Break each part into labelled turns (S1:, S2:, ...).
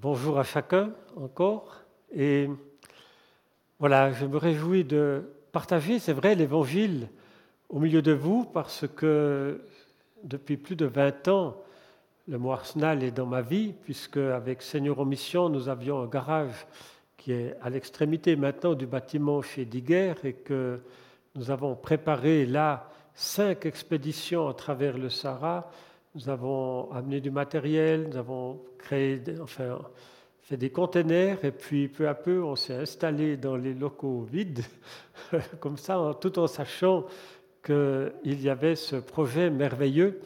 S1: bonjour à chacun encore. Et voilà, je me réjouis de partager, c'est vrai, l'Évangile au milieu de vous parce que depuis plus de 20 ans, le mot Arsenal est dans ma vie, puisque avec Seigneur en Mission, nous avions un garage qui est à l'extrémité maintenant du bâtiment chez Diguer et que nous avons préparé là cinq expéditions à travers le Sahara nous avons amené du matériel, nous avons créé, enfin, fait des containers, et puis peu à peu, on s'est installé dans les locaux vides, comme ça, tout en sachant qu'il y avait ce projet merveilleux.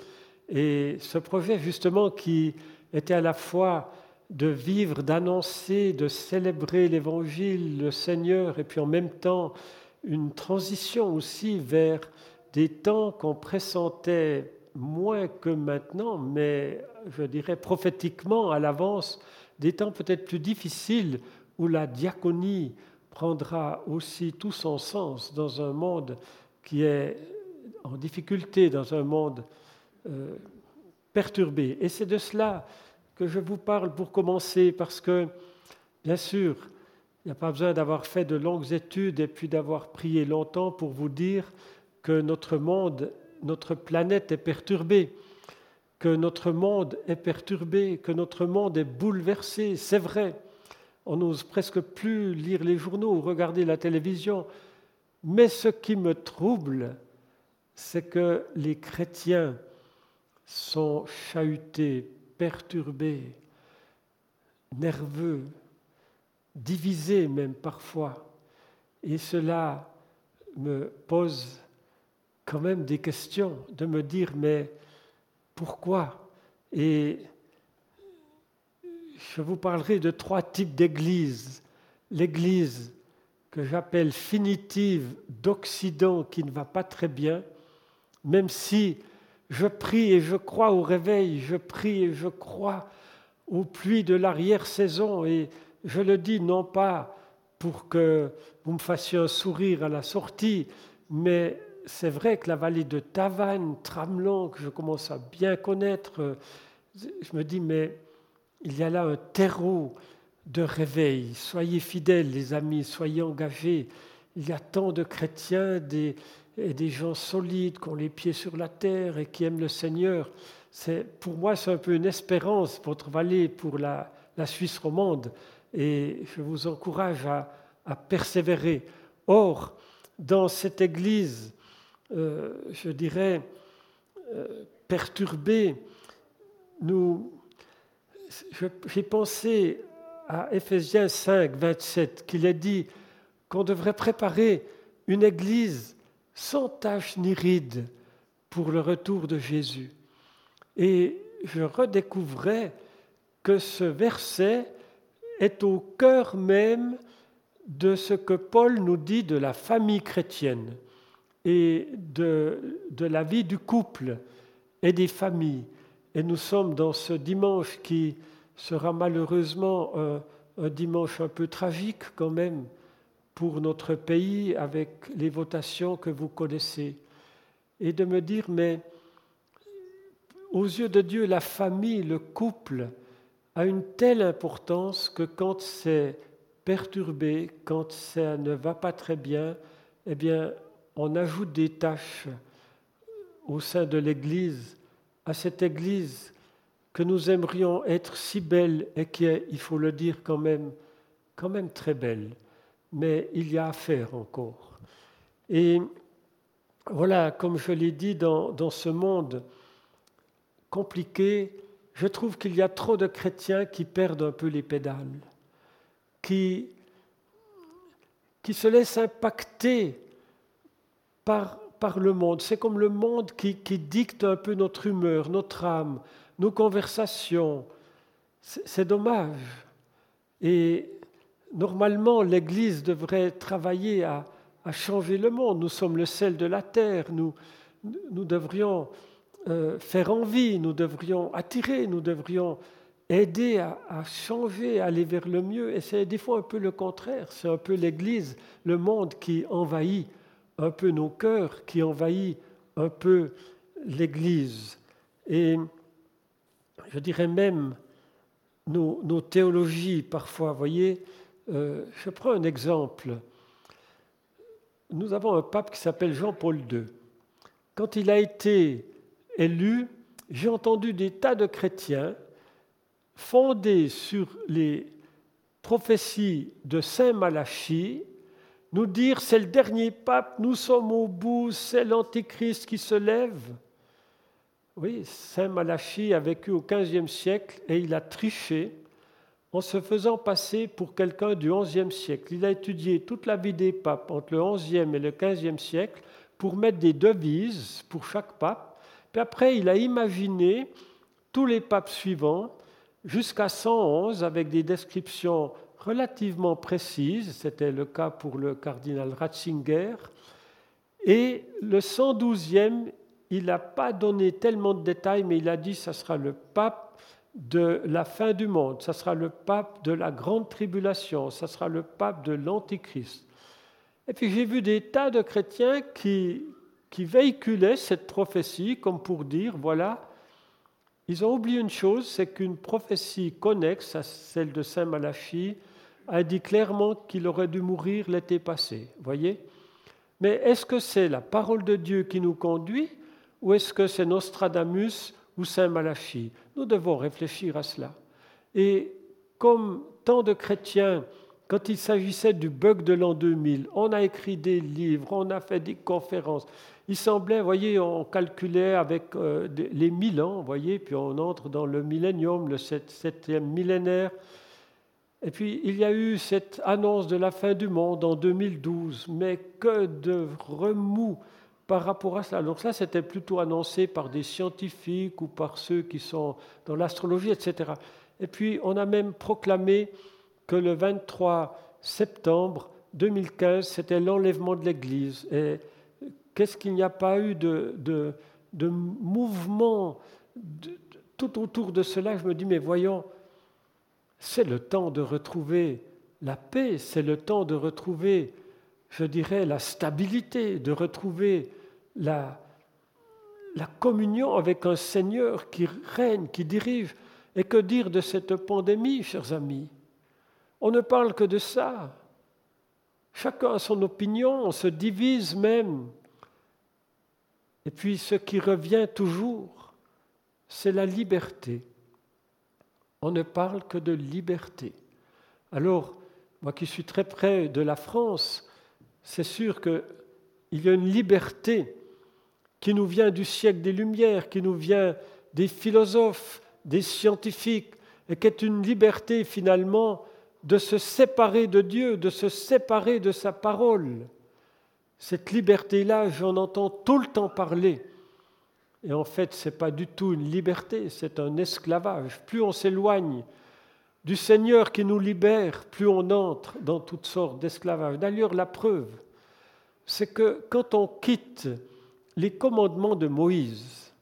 S1: Et ce projet, justement, qui était à la fois de vivre, d'annoncer, de célébrer l'Évangile, le Seigneur, et puis en même temps une transition aussi vers des temps qu'on pressentait moins que maintenant, mais je dirais prophétiquement à l'avance, des temps peut-être plus difficiles où la diaconie prendra aussi tout son sens dans un monde qui est en difficulté, dans un monde euh, perturbé. Et c'est de cela que je vous parle pour commencer, parce que, bien sûr, il n'y a pas besoin d'avoir fait de longues études et puis d'avoir prié longtemps pour vous dire que notre monde notre planète est perturbée, que notre monde est perturbé, que notre monde est bouleversé. C'est vrai, on n'ose presque plus lire les journaux ou regarder la télévision. Mais ce qui me trouble, c'est que les chrétiens sont chahutés, perturbés, nerveux, divisés même parfois. Et cela me pose quand même des questions, de me dire mais pourquoi? Et je vous parlerai de trois types d'églises. L'église que j'appelle finitive d'Occident qui ne va pas très bien, même si je prie et je crois au réveil, je prie et je crois aux pluies de l'arrière-saison, et je le dis non pas pour que vous me fassiez un sourire à la sortie, mais c'est vrai que la vallée de Tavannes, Tramelon, que je commence à bien connaître, je me dis, mais il y a là un terreau de réveil. Soyez fidèles, les amis, soyez engagés. Il y a tant de chrétiens des, et des gens solides qui ont les pieds sur la terre et qui aiment le Seigneur. Pour moi, c'est un peu une espérance, votre vallée pour la, Suisse romande. Et je vous encourage à persévérer. Or, dans cette église, euh, je dirais, euh, perturbé. Nous, j'ai pensé à Ephésiens 5, 27, qu'il est dit qu'on devrait préparer une église sans tache ni ride pour le retour de Jésus. Et je redécouvrais que ce verset est au cœur même de ce que Paul nous dit de la famille chrétienne et de, de la vie du couple et des familles. Et nous sommes dans ce dimanche qui sera malheureusement un, un, dimanche un peu tragique quand même pour notre pays avec les votations que vous connaissez. Et de me dire, mais aux yeux de Dieu, la famille, le couple, a une telle importance que quand c'est perturbé, quand ça ne va pas très bien, eh bien, on ajoute des tâches au sein de l'Église, à cette Église que nous aimerions être si belle et qui est, il faut le dire quand même, quand même très belle. Mais il y a à faire encore. Et voilà, comme je l'ai dit, dans, ce monde compliqué, je trouve qu'il y a trop de chrétiens qui perdent un peu les pédales, qui, qui se laissent impacter par, le monde. C'est comme le monde qui, dicte un peu notre humeur, notre âme, nos conversations. C'est dommage. Et normalement, l'Église devrait travailler à, à, changer le monde. Nous sommes le sel de la terre. Nous, nous devrions euh, faire envie, nous devrions attirer, nous devrions aider à, à, changer, à aller vers le mieux. Et c'est des fois un peu le contraire. C'est un peu l'Église, le monde qui envahit un peu nos cœurs, qui envahit un peu l'Église. Et je dirais même nos, théologies parfois. Vous voyez, euh, je prends un exemple. Nous avons un pape qui s'appelle Jean-Paul II. Quand il a été élu, j'ai entendu des tas de chrétiens fondés sur les prophéties de Saint Malachie nous dire c'est le dernier pape, nous sommes au bout, c'est l'antéchrist qui se lève. Oui, Saint Malachie a vécu au XVe siècle et il a triché en se faisant passer pour quelqu'un du XIe siècle. Il a étudié toute la vie des papes entre le XIe et le XVe siècle pour mettre des devises pour chaque pape. Puis après, il a imaginé tous les papes suivants jusqu'à 111 avec des descriptions relativement précises. C'était le cas pour le cardinal Ratzinger. Et le 112e, il n'a pas donné tellement de détails, mais il a dit que ce sera le pape de la fin du monde, ce sera le pape de la grande tribulation, ce sera le pape de l'Antichrist. Et puis j'ai vu des tas de chrétiens qui, qui véhiculaient cette prophétie comme pour dire, voilà, ils ont oublié une chose, c'est qu'une prophétie connexe à celle de Saint Malachie a dit clairement qu'il aurait dû mourir l'été passé. Voyez Mais est-ce que c'est la parole de Dieu qui nous conduit ou est-ce que c'est Nostradamus ou Saint Malachie Nous devons réfléchir à cela. Et comme tant de chrétiens, quand il s'agissait du bug de l'an 2000, on a écrit des livres, on a fait des conférences. Il semblait, voyez, on calculait avec euh, les mille ans, voyez, puis on entre dans le millénium, le septième millénaire. Et puis il y a eu cette annonce de la fin du monde en 2012, mais que de remous par rapport à cela. Donc ça, c'était plutôt annoncé par des scientifiques ou par ceux qui sont dans l'astrologie, etc. Et puis on a même proclamé que le 23 septembre 2015, c'était l'enlèvement de l'Église. Et qu'est-ce qu'il n'y a pas eu de, de, mouvement tout autour de cela? Je me dis, mais voyons, c'est le temps de retrouver la paix, c'est le temps de retrouver je dirais, la stabilité, de retrouver la, communion avec un Seigneur qui règne, qui dirige. Et que dire de cette pandémie, chers amis? On ne parle que de ça. Chacun a son opinion, on se divise même. Et puis ce qui revient toujours, c'est la liberté. On ne parle que de liberté. Alors, moi qui suis très près de la France, c'est sûr qu'il y a une liberté qui nous vient du siècle des Lumières, qui nous vient des philosophes, des scientifiques, et qui est une liberté finalement de se séparer de Dieu, de se séparer de sa parole. Cette liberté-là, j'en entends tout le temps parler. Et en fait, ce n'est pas du tout une liberté, c'est un esclavage. Plus on s'éloigne du Seigneur qui nous libère, plus on entre dans toutes sortes d'esclavage. D'ailleurs, la preuve, c'est que quand on quitte les commandements de Moïse,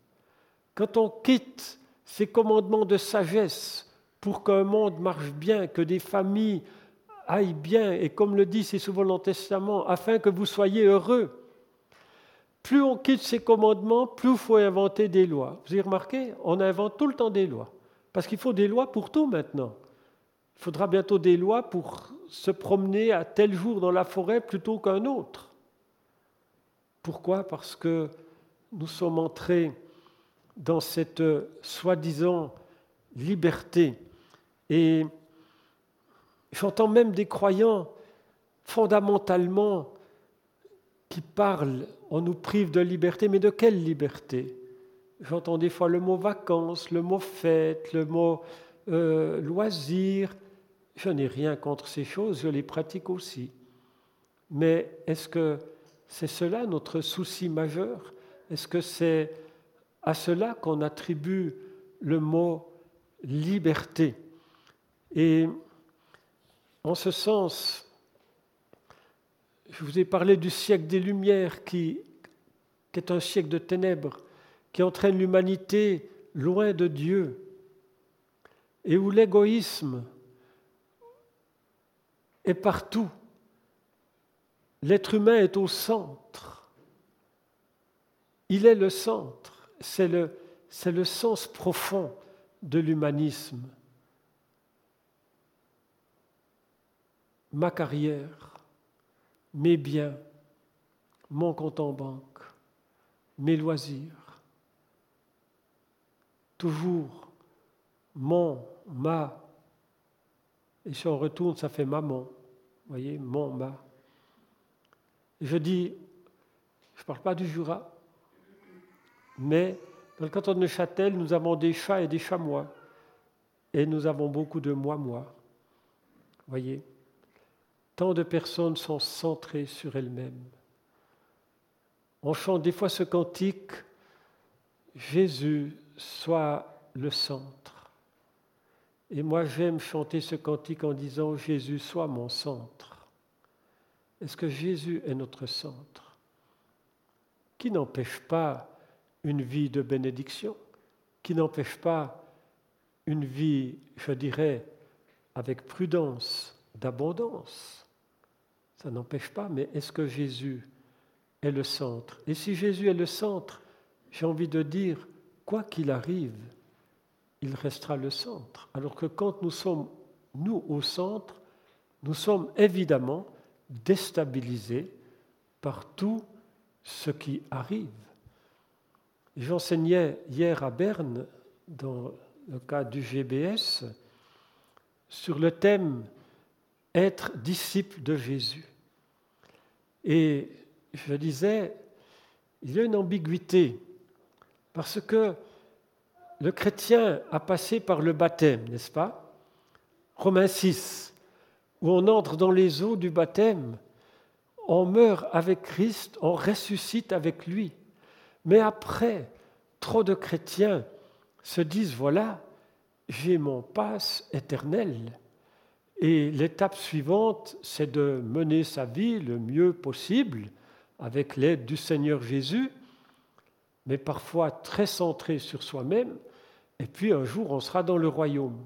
S1: quand on quitte ces commandements de sagesse pour qu'un monde marche bien, que des familles aillent bien, et comme le dit si souvent l'Ancien Testament, afin que vous soyez heureux, plus on quitte ces commandements, plus il faut inventer des lois. Vous avez remarqué On invente tout le temps des lois. Parce qu'il faut des lois pour tout maintenant. Il faudra bientôt des lois pour se promener à tel jour dans la forêt plutôt qu'un autre. Pourquoi? Parce que nous sommes entrés dans cette soi-disant liberté. Et j'entends même des croyants fondamentalement qui parlent, on nous prive de liberté, mais de quelle liberté? J'entends des fois le mot vacances, le mot fête, le mot euh, loisir, je n'ai rien contre ces choses, je les pratique aussi. Mais est-ce que c'est cela notre souci majeur? Est-ce que c'est à cela qu'on attribue le mot liberté? Et en ce sens, je vous ai parlé du siècle des Lumières qui, est un siècle de ténèbres, qui entraîne l'humanité loin de Dieu et où l'égoïsme est partout. L'être humain est au centre. Il est le centre. C'est le, c'est le sens profond de l'humanisme. Ma carrière, mes biens, mon compte en banque, mes loisirs. Toujours mon, ma. Et si on retourne, ça fait maman. Vous voyez, mon, ma. je dis, je ne parle pas du Jura, mais dans le canton de Neuchâtel, nous avons des chats et des chamois. Et nous avons beaucoup de moi-moi. Voyez, tant de personnes sont centrées sur elles-mêmes. On chante des fois ce cantique, Jésus soit le centre. Et moi j'aime chanter ce cantique en disant, Jésus soit mon centre. Est-ce que Jésus est notre centre? Qui n'empêche pas une vie de bénédiction, qui n'empêche pas une vie, je dirais, avec prudence, d'abondance. Ça n'empêche pas, mais est-ce que Jésus est le centre? Et si Jésus est le centre, j'ai envie de dire, quoi qu'il arrive, il restera le centre. Alors que quand nous sommes, nous, au centre, nous sommes évidemment déstabilisés par tout ce qui arrive. J'enseignais hier à Berne, dans le cas du GBS, sur le thème être disciple de Jésus. Et je disais, il y a une ambiguïté, parce que le chrétien a passé par le baptême, n'est-ce pas? Romains 6, où on entre dans les eaux du baptême, on meurt avec Christ, on ressuscite avec lui. Mais après, trop de chrétiens se disent, voilà, j'ai mon passe éternel. Et l'étape suivante, c'est de mener sa vie le mieux possible avec l'aide du Seigneur Jésus, mais parfois très centré sur soi-même, et puis un jour on sera dans le royaume.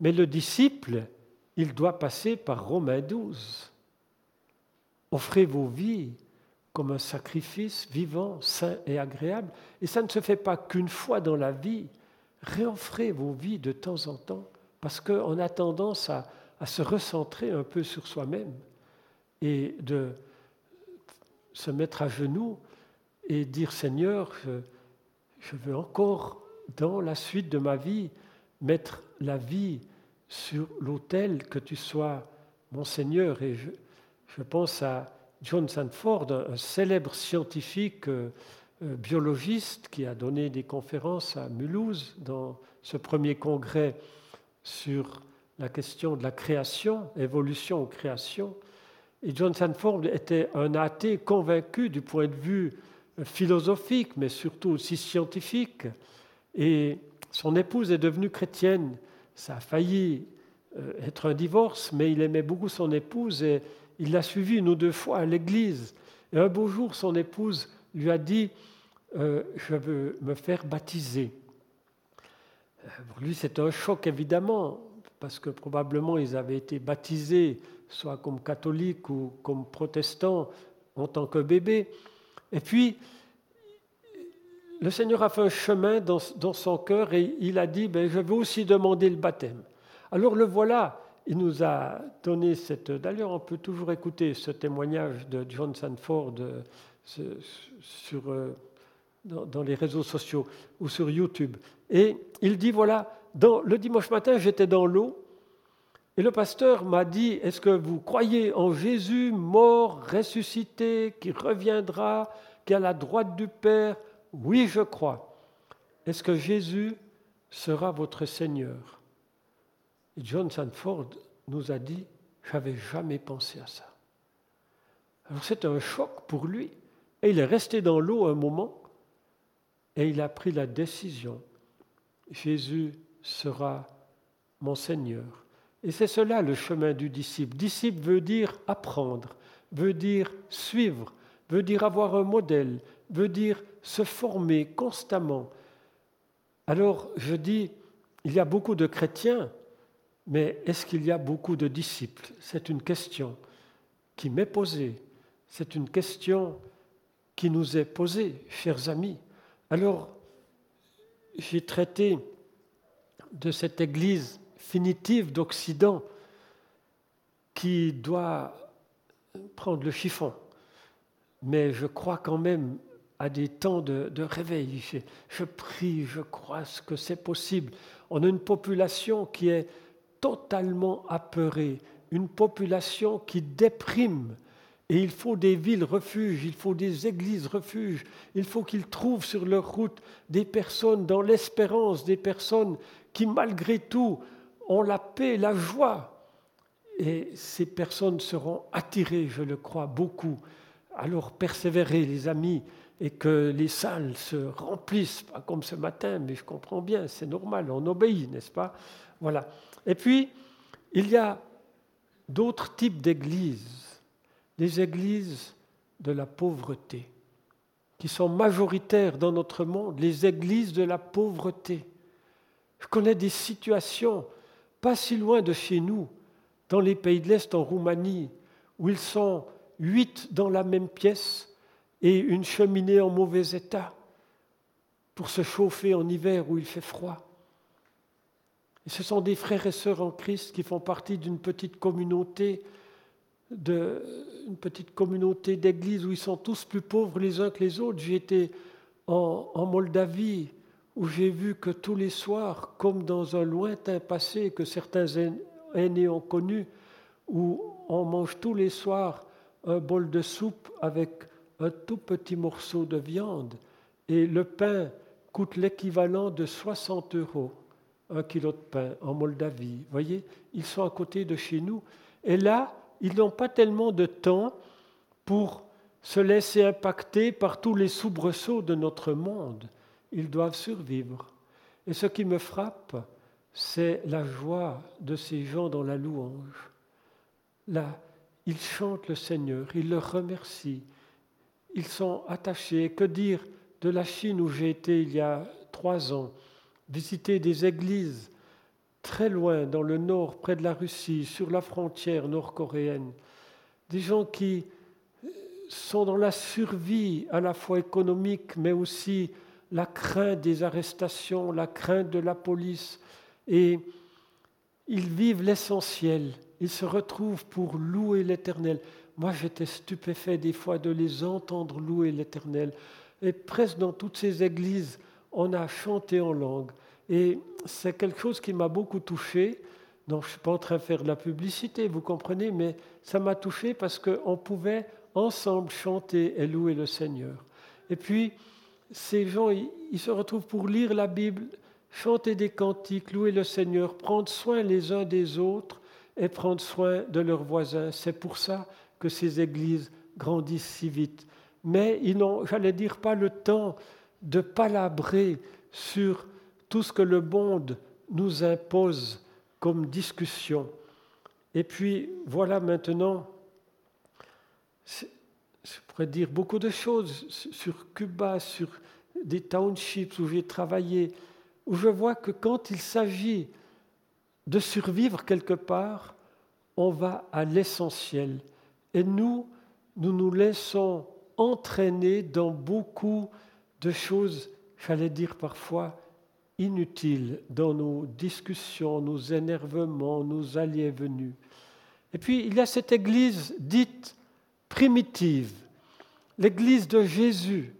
S1: Mais le disciple, il doit passer par Romains 12. Offrez vos vies comme un sacrifice vivant, sain et agréable. Et ça ne se fait pas qu'une fois dans la vie. Réoffrez vos vies de temps en temps, parce qu'on a tendance à, se recentrer un peu sur soi-même et de se mettre à genoux et dire Seigneur, je, veux encore, dans la suite de ma vie, mettre la vie sur l'autel, que tu sois mon Seigneur. Et je, je pense à John Sanford, un célèbre scientifique euh, euh, biologiste qui a donné des conférences à Mulhouse dans ce premier congrès sur la question de la création, évolution ou création. Et John Sanford était un athée convaincu du point de vue philosophique, mais surtout aussi scientifique. Et son épouse est devenue chrétienne. Ça a failli euh, être un divorce, mais il aimait beaucoup son épouse et il l'a suivi une ou deux fois à l'église. Et un beau jour, son épouse lui a dit euh, Je veux me faire baptiser. Euh, pour lui, c'est un choc, évidemment, parce que probablement ils avaient été baptisés, soit comme catholiques ou comme protestants, en tant que bébés. Et puis, le Seigneur a fait un chemin dans, son cœur et il a dit ben, Je veux aussi demander le baptême. Alors le voilà il nous a donné cette. D'ailleurs, on peut toujours écouter ce témoignage de John Sanford euh, sur, euh, dans, les réseaux sociaux ou sur YouTube. Et il dit voilà, le dimanche matin, j'étais dans l'eau et le pasteur m'a dit Est-ce que vous croyez en Jésus mort, ressuscité, qui reviendra, qui est à la droite du Père? Oui, je crois. Est-ce que Jésus sera votre Seigneur? Et John Sanford nous a dit, j'avais jamais pensé à ça. Alors c'était un choc pour lui. Et il est resté dans l'eau un moment et il a pris la décision. Jésus sera mon Seigneur. Et c'est cela le chemin du disciple. Disciple veut dire apprendre, veut dire suivre, veut dire avoir un modèle, veut dire se former constamment. Alors je dis, il y a beaucoup de chrétiens mais est-ce qu'il y a beaucoup de disciples? C'est une question qui m'est posée. C'est une question qui nous est posée, chers amis. Alors, j'ai traité de cette Église finitive d'Occident. qui doit prendre le chiffon. Mais je crois quand même à des temps de, réveil. Je, prie, je crois que c'est possible. On a une population qui est totalement apeurée, une population qui déprime. Et il faut des villes refuges, il faut des églises refuges, il faut qu'ils trouvent sur leur route des personnes dans l'espérance, des personnes qui malgré tout ont la paix, la joie. Et ces personnes seront attirées, je le crois, beaucoup. Alors persévérez, les amis, et que les salles se remplissent, pas comme ce matin, mais je comprends bien, c'est normal, on obéit, n'est-ce pas? Voilà. Et puis, il y a d'autres types d'églises, les églises de la pauvreté, qui sont majoritaires dans notre monde, les églises de la pauvreté. Je connais des situations pas si loin de chez nous, dans les pays de l'Est, en Roumanie, où ils sont huit dans la même pièce et une cheminée en mauvais état pour se chauffer en hiver où il fait froid. Et ce sont des frères et sœurs en Christ qui font partie d'une petite communauté de, une petite communauté d'églises où ils sont tous plus pauvres les uns que les autres. J'ai été en Moldavie où j'ai vu que tous les soirs, comme dans un lointain passé que certains aînés ont connu, où on mange tous les soirs un bol de soupe avec un tout petit morceau de viande et le pain coûte l'équivalent de 60 euros, un kilo de pain en Moldavie. Voyez, ils sont à côté de chez nous. Et là, ils n'ont pas tellement de temps pour se laisser impacter par tous les soubresauts de notre monde ils doivent survivre. Et ce qui me frappe, c'est la joie de ces gens dans la louange. Là, ils chantent le Seigneur, ils le remercient, ils sont attachés. Que dire de la Chine où j'ai été il y a trois ans, visiter des églises très loin dans le nord, près de la Russie, sur la frontière nord-coréenne, des gens qui sont dans la survie à la fois économique mais aussi la crainte des arrestations, la crainte de la police. Et ils vivent l'essentiel. Ils se retrouvent pour louer l'Éternel. Moi, j'étais stupéfait des fois de les entendre louer l'Éternel. Et presque dans toutes ces églises, on a chanté en langue. Et c'est quelque chose qui m'a beaucoup touché. Donc, je ne suis pas en train de faire de la publicité, vous comprenez, mais ça m'a touché parce qu'on pouvait ensemble chanter et louer le Seigneur. Et puis, ces gens, ils, se retrouvent pour lire la Bible, chanter des cantiques, louer le Seigneur, prendre soin les uns des autres et prendre soin de leurs voisins. C'est pour ça que ces églises grandissent si vite. Mais ils n'ont, j'allais dire, pas le temps de palabrer sur tout ce que le monde nous impose comme discussion. Et puis voilà maintenant je pourrais dire beaucoup de choses sur Cuba, sur des townships où j'ai travaillé, où je vois que quand il s'agit de survivre quelque part, on va à l'essentiel. Et nous, nous nous laissons entraîner dans beaucoup de choses, j'allais dire parfois, inutiles dans nos discussions, nos énervements, nos alliés venus. Et puis, il y a cette église dite primitive, l'église de Jésus.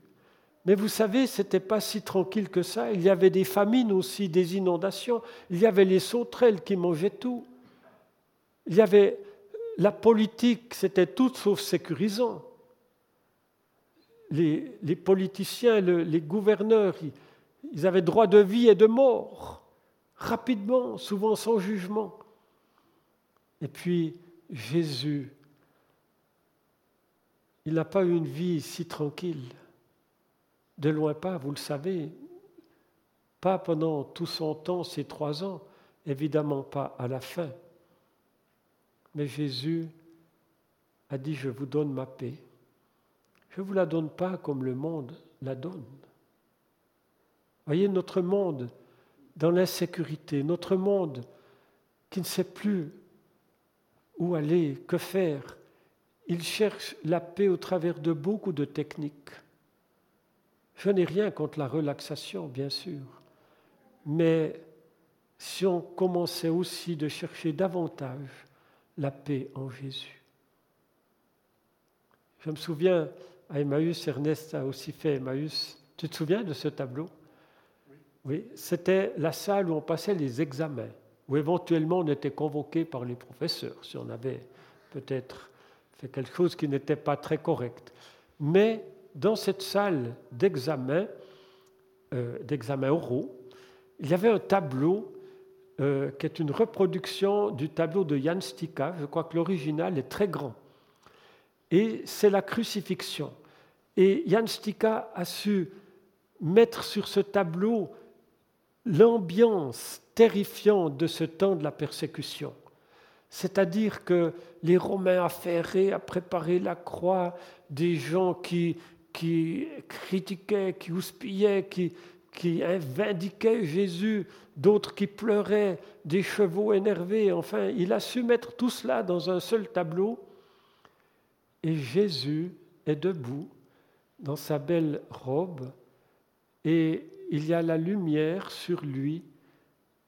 S1: Mais vous savez, ce n'était pas si tranquille que ça. Il y avait des famines aussi, des inondations. Il y avait les sauterelles qui mangeaient tout. Il y avait la politique, c'était tout sauf sécurisant. Les, politiciens, les gouverneurs, avaient droit de vie et de mort, rapidement, souvent sans jugement. Et puis Jésus il n'a pas eu une vie si tranquille. De loin pas, vous le savez. Pas pendant tout son temps, ces trois ans, évidemment pas à la fin. Mais Jésus a dit, je vous donne ma paix. Je ne vous la donne pas comme le monde la donne. Voyez notre monde dans l'insécurité, notre monde qui ne sait plus où aller, que faire, il cherche la paix au travers de beaucoup de techniques. Je n'ai rien contre la relaxation, bien sûr, mais si on commençait aussi de chercher davantage la paix en Jésus. Je me souviens, à Emmaüs, Ernest a aussi fait Emmaüs. Tu te souviens de ce tableau? Oui, c'était la salle où on passait les examens, où éventuellement on était convoqué par les professeurs, si on avait peut-être fait quelque chose qui n'était pas très correct. Mais dans cette salle d'examen, euh, d'examen oraux, il y avait un tableau euh, qui est une reproduction du tableau de Jan Stika. Je crois que l'original est très grand. Et c'est la crucifixion. Et Jan Stika a su mettre sur ce tableau l'ambiance terrifiante de ce temps de la persécution. C'est-à-dire que les Romains affairés à préparer la croix, des gens qui, qui critiquaient, qui houspillaient, qui, qui vindiquaient Jésus, d'autres qui pleuraient, des chevaux énervés. Enfin, il a su mettre tout cela dans un seul tableau. Et Jésus est debout dans sa belle robe et il y a la lumière sur lui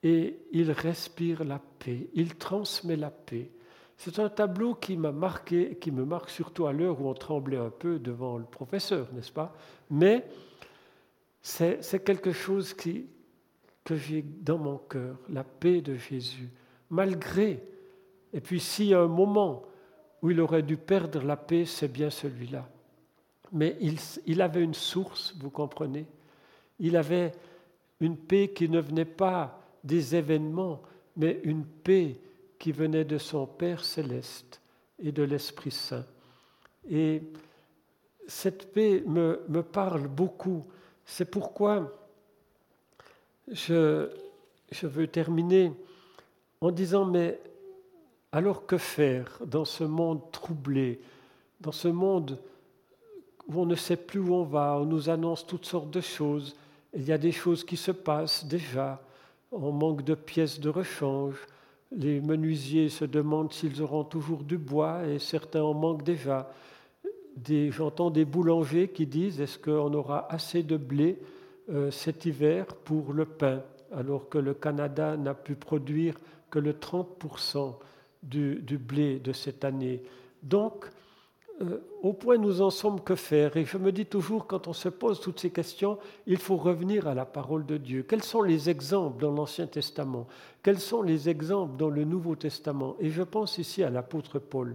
S1: et il respire la paix, il transmet la paix. C'est un tableau qui m'a marqué, qui me marque surtout à l'heure où on tremblait un peu devant le professeur, n'est-ce pas? Mais c'est quelque chose qui, que j'ai dans mon cœur, la paix de Jésus, malgré. Et puis s'il y a un moment où il aurait dû perdre la paix, c'est bien celui-là. Mais il, il, avait une source, vous comprenez? Il avait une paix qui ne venait pas des événements, mais une paix qui venait de son Père céleste et de l'Esprit Saint. Et cette paix me, parle beaucoup c'est pourquoi je, veux terminer en disant, mais alors que faire dans ce monde troublé, dans ce monde où on ne sait plus où on va, on nous annonce toutes sortes de choses, il y a des choses qui se passent déjà, on manque de pièces de rechange, les menuisiers se demandent s'ils auront toujours du bois et certains en manquent déjà. J'entends des boulangers qui disent est-ce qu'on aura assez de blé euh, cet hiver pour le pain, alors que le Canada n'a pu produire que le 30% du, du, blé de cette année. Donc, euh, au point nous en sommes, que faire. Et je me dis toujours, quand on se pose toutes ces questions, il faut revenir à la parole de Dieu. Quels sont les exemples dans l'Ancien Testament? Quels sont les exemples dans le Nouveau Testament? Et je pense ici à l'apôtre Paul.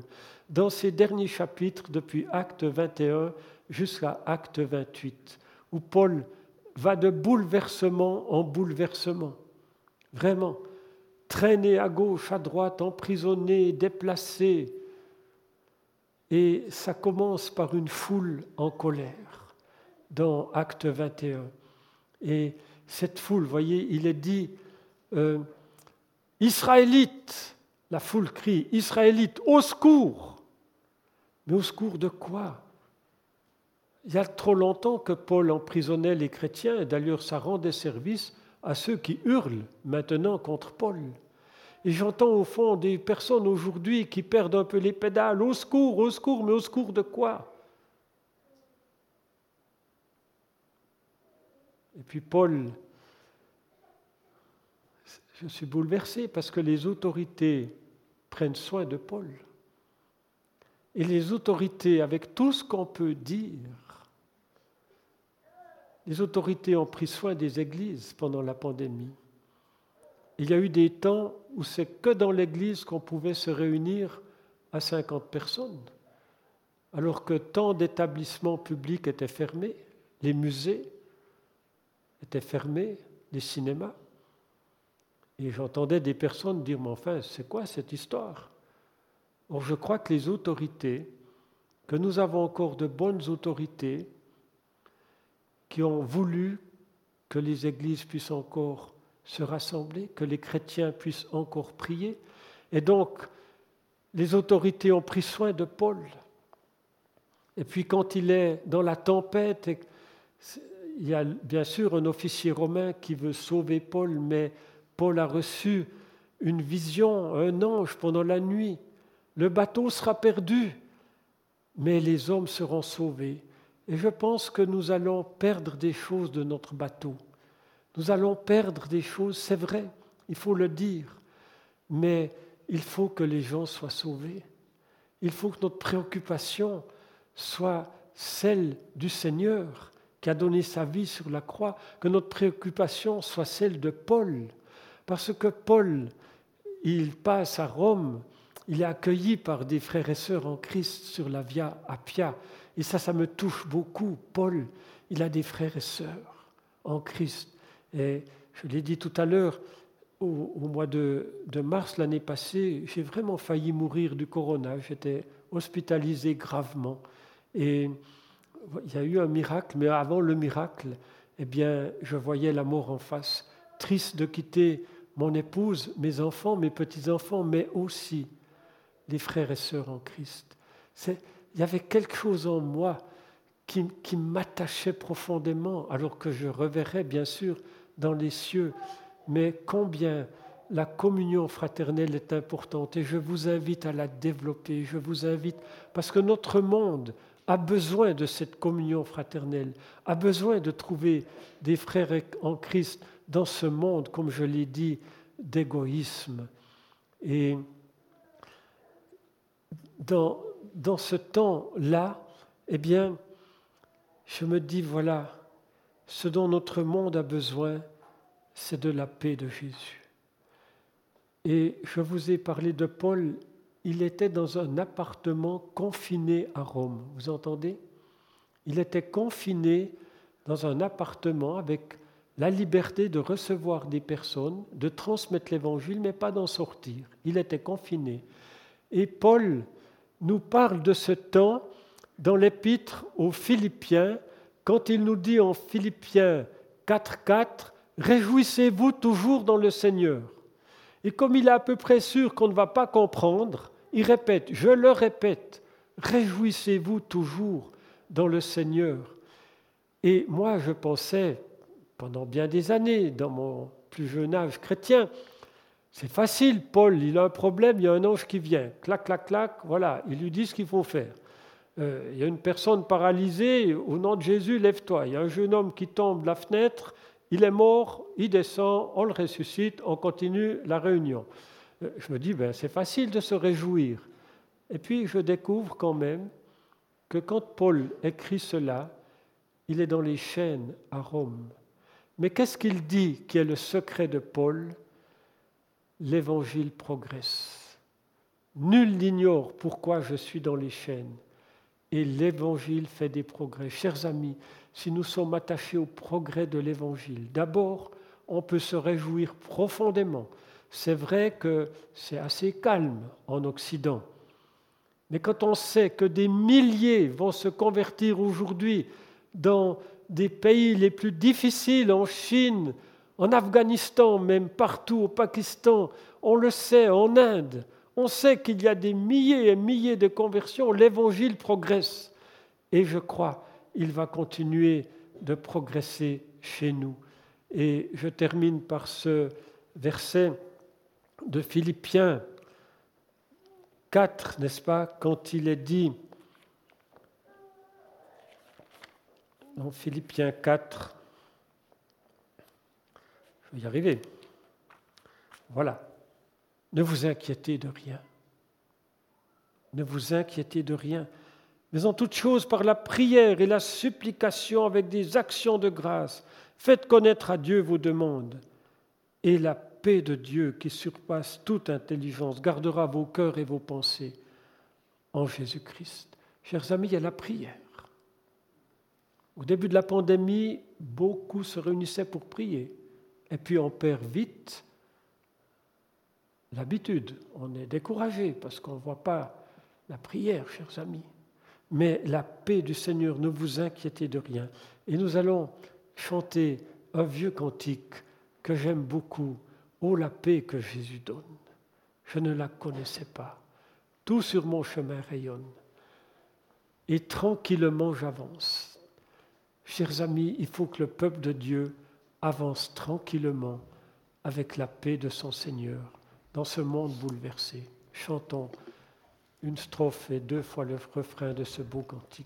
S1: Dans ces derniers chapitres, depuis Acte 21 jusqu'à Acte 28, où Paul va de bouleversement en bouleversement, vraiment, traîné à gauche, à droite, emprisonné, déplacé. Et ça commence par une foule en colère dans Acte 21. Et cette foule, voyez, il est dit, euh, Israélites, la foule crie, Israélites, au secours mais au secours de quoi? Il y a trop longtemps que Paul emprisonnait les chrétiens, et d'ailleurs ça rendait service à ceux qui hurlent maintenant contre Paul. Et j'entends au fond des personnes aujourd'hui qui perdent un peu les pédales. Au secours, au secours, mais au secours de quoi? Et puis Paul, je suis bouleversé parce que les autorités prennent soin de Paul. Et les autorités, avec tout ce qu'on peut dire, les autorités ont pris soin des églises pendant la pandémie. Il y a eu des temps où c'est que dans l'église qu'on pouvait se réunir à 50 personnes, alors que tant d'établissements publics étaient fermés, les musées étaient fermés, les cinémas. Et j'entendais des personnes dire, mais enfin, c'est quoi cette histoire? Or, je crois que les autorités, que nous avons encore de bonnes autorités qui ont voulu que les églises puissent encore se rassembler, que les chrétiens puissent encore prier. Et donc, les autorités ont pris soin de Paul. Et puis quand il est dans la tempête, il y a bien sûr un officier romain qui veut sauver Paul, mais Paul a reçu une vision, un ange pendant la nuit le bateau sera perdu, mais les hommes seront sauvés. Et je pense que nous allons perdre des choses de notre bateau. Nous allons perdre des choses, c'est vrai, il faut le dire. Mais il faut que les gens soient sauvés. Il faut que notre préoccupation soit celle du Seigneur qui a donné sa vie sur la croix, que notre préoccupation soit celle de Paul. Parce que Paul, il passe à Rome, il est accueilli par des frères et sœurs en Christ sur la Via Appia. Et ça, ça me touche beaucoup. Paul, il a des frères et sœurs en Christ. Et je l'ai dit tout à l'heure, au, mois de, mars l'année passée, j'ai vraiment failli mourir du corona. J'étais hospitalisé gravement. Et il y a eu un miracle, mais avant le miracle, eh bien, je voyais la mort en face, triste de quitter mon épouse, mes enfants, mes petits-enfants, mais aussi les frères et sœurs en Christ. Il y avait quelque chose en moi qui, qui m'attachait profondément, alors que je reverrais bien sûr dans les cieux, mais combien la communion fraternelle est importante et je vous invite à la développer, je vous invite, parce que notre monde a besoin de cette communion fraternelle, a besoin de trouver des frères en Christ dans ce monde, comme je l'ai dit, d'égoïsme. Et dans, dans ce temps-là, eh bien, je me dis, voilà, ce dont notre monde a besoin, c'est de la paix de Jésus. Et je vous ai parlé de Paul il était dans un appartement confiné à Rome. Vous entendez? Il était confiné dans un appartement avec la liberté de recevoir des personnes, de transmettre l'évangile, mais pas d'en sortir. Il était confiné. Et Paul nous parle de ce temps dans l'épître aux Philippiens, quand il nous dit en Philippiens 4.4, Réjouissez-vous toujours dans le Seigneur. Et comme il est à peu près sûr qu'on ne va pas comprendre, il répète, je le répète, réjouissez-vous toujours dans le Seigneur. Et moi, je pensais, pendant bien des années, dans mon plus jeune âge chrétien, c'est facile, Paul, il a un problème, il y a un ange qui vient, clac, clac, clac, voilà, il lui dit ce qu'il faut faire. Euh, il y a une personne paralysée, au nom de Jésus, lève-toi. Il y a un jeune homme qui tombe de la fenêtre, il est mort, il descend, on le ressuscite, on continue la réunion. Euh, je me dis, ben, c'est facile de se réjouir. Et puis je découvre quand même que quand Paul écrit cela, il est dans les chaînes à Rome. Mais qu'est-ce qu'il dit qui est le secret de Paul? L'évangile progresse. Nul n'ignore pourquoi je suis dans les chaînes. Et l'évangile fait des progrès. Chers amis, si nous sommes attachés au progrès de l'évangile, d'abord, on peut se réjouir profondément c'est vrai que c'est assez calme en Occident. Mais quand on sait que des milliers vont se convertir aujourd'hui dans des pays les plus difficiles, en Chine, en Afghanistan, même partout au Pakistan, on le sait, en Inde, on sait qu'il y a des milliers et milliers de conversions, l'évangile progresse. Et je crois, il va continuer de progresser chez nous. Et je termine par ce verset de Philippiens 4, n'est-ce pas, quand il est dit, dans Philippiens 4, je vais y arriver, voilà, ne vous inquiétez de rien, ne vous inquiétez de rien, mais en toute chose par la prière et la supplication avec des actions de grâce, faites connaître à Dieu vos demandes, et la paix de Dieu qui surpasse toute intelligence gardera vos cœurs et vos pensées en Jésus-Christ. Chers amis, il y a la prière. Au début de la pandémie, beaucoup se réunissaient pour prier. Et puis on perd vite l'habitude. On est découragé parce qu'on ne voit pas la prière, chers amis. Mais la paix du Seigneur, ne vous inquiétez de rien. Et nous allons chanter un vieux cantique que j'aime beaucoup, Oh la paix que Jésus donne. Je ne la connaissais pas. Tout sur mon chemin rayonne. Et tranquillement j'avance. Chers amis, il faut que le peuple de Dieu avance tranquillement avec la paix de son Seigneur dans ce monde bouleversé. Chantons une strophe et deux fois le refrain de ce beau cantique.